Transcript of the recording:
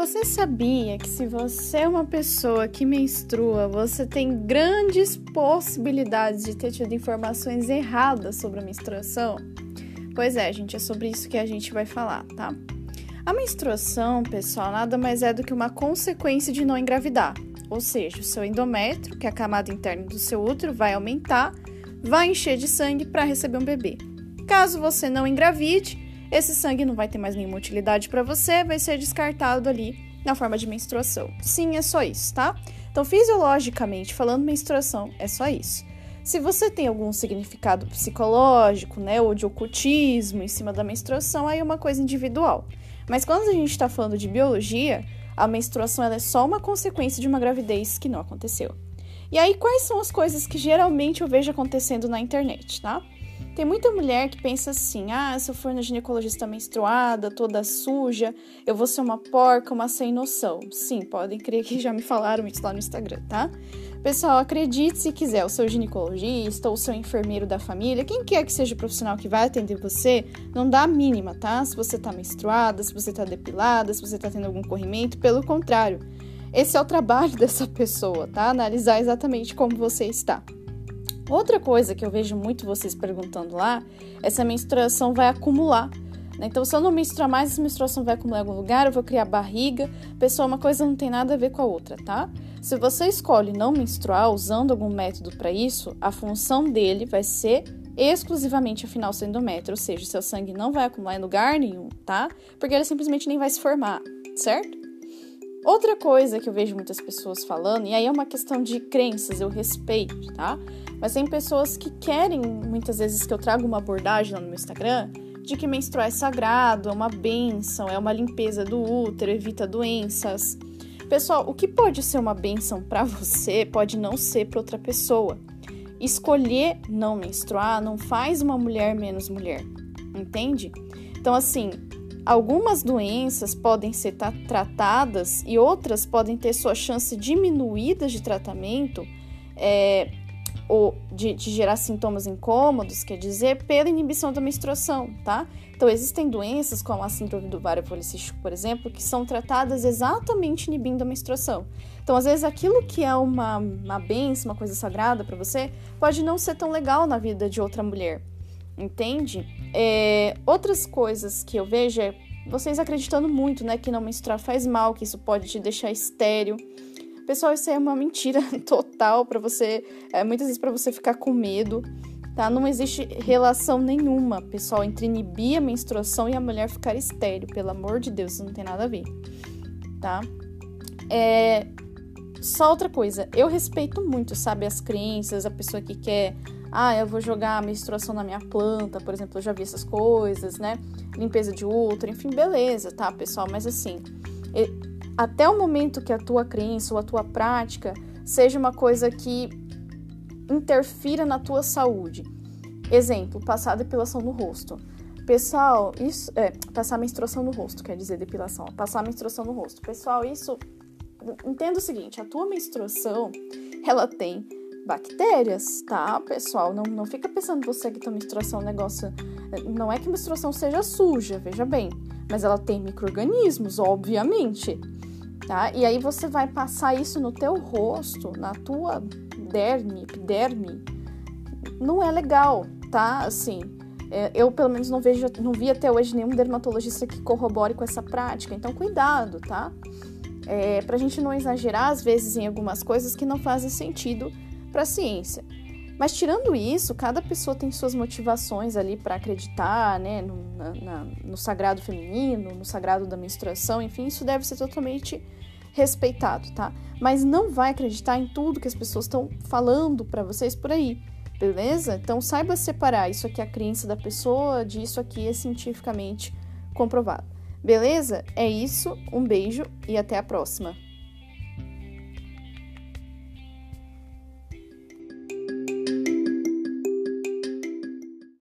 Você sabia que se você é uma pessoa que menstrua, você tem grandes possibilidades de ter tido informações erradas sobre a menstruação? Pois é, gente, é sobre isso que a gente vai falar, tá? A menstruação, pessoal, nada mais é do que uma consequência de não engravidar. Ou seja, o seu endométrio, que é a camada interna do seu útero, vai aumentar, vai encher de sangue para receber um bebê. Caso você não engravide, esse sangue não vai ter mais nenhuma utilidade para você, vai ser descartado ali na forma de menstruação. Sim, é só isso, tá? Então, fisiologicamente falando, menstruação é só isso. Se você tem algum significado psicológico, né, ou de ocultismo em cima da menstruação, aí é uma coisa individual. Mas quando a gente está falando de biologia, a menstruação é só uma consequência de uma gravidez que não aconteceu. E aí, quais são as coisas que geralmente eu vejo acontecendo na internet, tá? Tem muita mulher que pensa assim: ah, se eu for na ginecologista menstruada, toda suja, eu vou ser uma porca, uma sem noção. Sim, podem crer que já me falaram isso lá no Instagram, tá? Pessoal, acredite se quiser, o seu ginecologista ou o seu enfermeiro da família, quem quer que seja o profissional que vai atender você, não dá a mínima, tá? Se você tá menstruada, se você tá depilada, se você tá tendo algum corrimento, pelo contrário. Esse é o trabalho dessa pessoa, tá? Analisar exatamente como você está. Outra coisa que eu vejo muito vocês perguntando lá é se a menstruação vai acumular. Né? Então, se eu não menstruar mais, essa menstruação vai acumular em algum lugar, eu vou criar barriga. Pessoal, uma coisa não tem nada a ver com a outra, tá? Se você escolhe não menstruar usando algum método para isso, a função dele vai ser exclusivamente afinal seu endométrio, ou seja, seu sangue não vai acumular em lugar nenhum, tá? Porque ele simplesmente nem vai se formar, certo? Outra coisa que eu vejo muitas pessoas falando, e aí é uma questão de crenças, eu respeito, tá? Mas tem pessoas que querem, muitas vezes, que eu traga uma abordagem lá no meu Instagram, de que menstruar é sagrado, é uma benção, é uma limpeza do útero, evita doenças. Pessoal, o que pode ser uma benção para você pode não ser para outra pessoa. Escolher não menstruar não faz uma mulher menos mulher, entende? Então, assim, Algumas doenças podem ser tratadas e outras podem ter sua chance diminuída de tratamento é, ou de, de, gerar sintomas incômodos, quer dizer, pela inibição da menstruação, tá? Então, existem doenças como a síndrome do ovário policístico, por exemplo, que são tratadas exatamente inibindo a menstruação. Então, às vezes, aquilo que é uma, uma benção, uma coisa sagrada para você, pode não ser tão legal na vida de outra mulher entende? É, outras coisas que eu vejo é vocês acreditando muito, né, que não menstruar faz mal, que isso pode te deixar estéreo. Pessoal, isso é uma mentira total para você, é, muitas vezes para você ficar com medo, tá? Não existe relação nenhuma, pessoal, entre inibir a menstruação e a mulher ficar estéreo, pelo amor de Deus, isso não tem nada a ver, tá? É, só outra coisa, eu respeito muito, sabe, as crenças, a pessoa que quer ah, eu vou jogar a menstruação na minha planta, por exemplo, eu já vi essas coisas, né? Limpeza de útero, enfim, beleza, tá, pessoal? Mas assim, até o momento que a tua crença ou a tua prática seja uma coisa que interfira na tua saúde. Exemplo, passar depilação no rosto. Pessoal, isso é passar menstruação no rosto, quer dizer depilação, passar menstruação no rosto. Pessoal, isso entenda o seguinte, a tua menstruação, ela tem bactérias, tá, pessoal? Não, não fica pensando você que tua menstruação é um negócio. Não é que a menstruação seja suja, veja bem, mas ela tem micro-organismos, obviamente, tá? E aí você vai passar isso no teu rosto, na tua derme, epiderme. Não é legal, tá? Assim, é, eu pelo menos não vejo, não vi até hoje nenhum dermatologista que corrobore com essa prática, então cuidado, tá? É, pra gente não exagerar, às vezes, em algumas coisas que não fazem sentido para a ciência. Mas tirando isso, cada pessoa tem suas motivações ali para acreditar, né, no, na, no sagrado feminino, no sagrado da menstruação, enfim, isso deve ser totalmente respeitado, tá? Mas não vai acreditar em tudo que as pessoas estão falando para vocês por aí, beleza? Então saiba separar isso aqui é a crença da pessoa, disso aqui é cientificamente comprovado. Beleza? É isso, um beijo e até a próxima.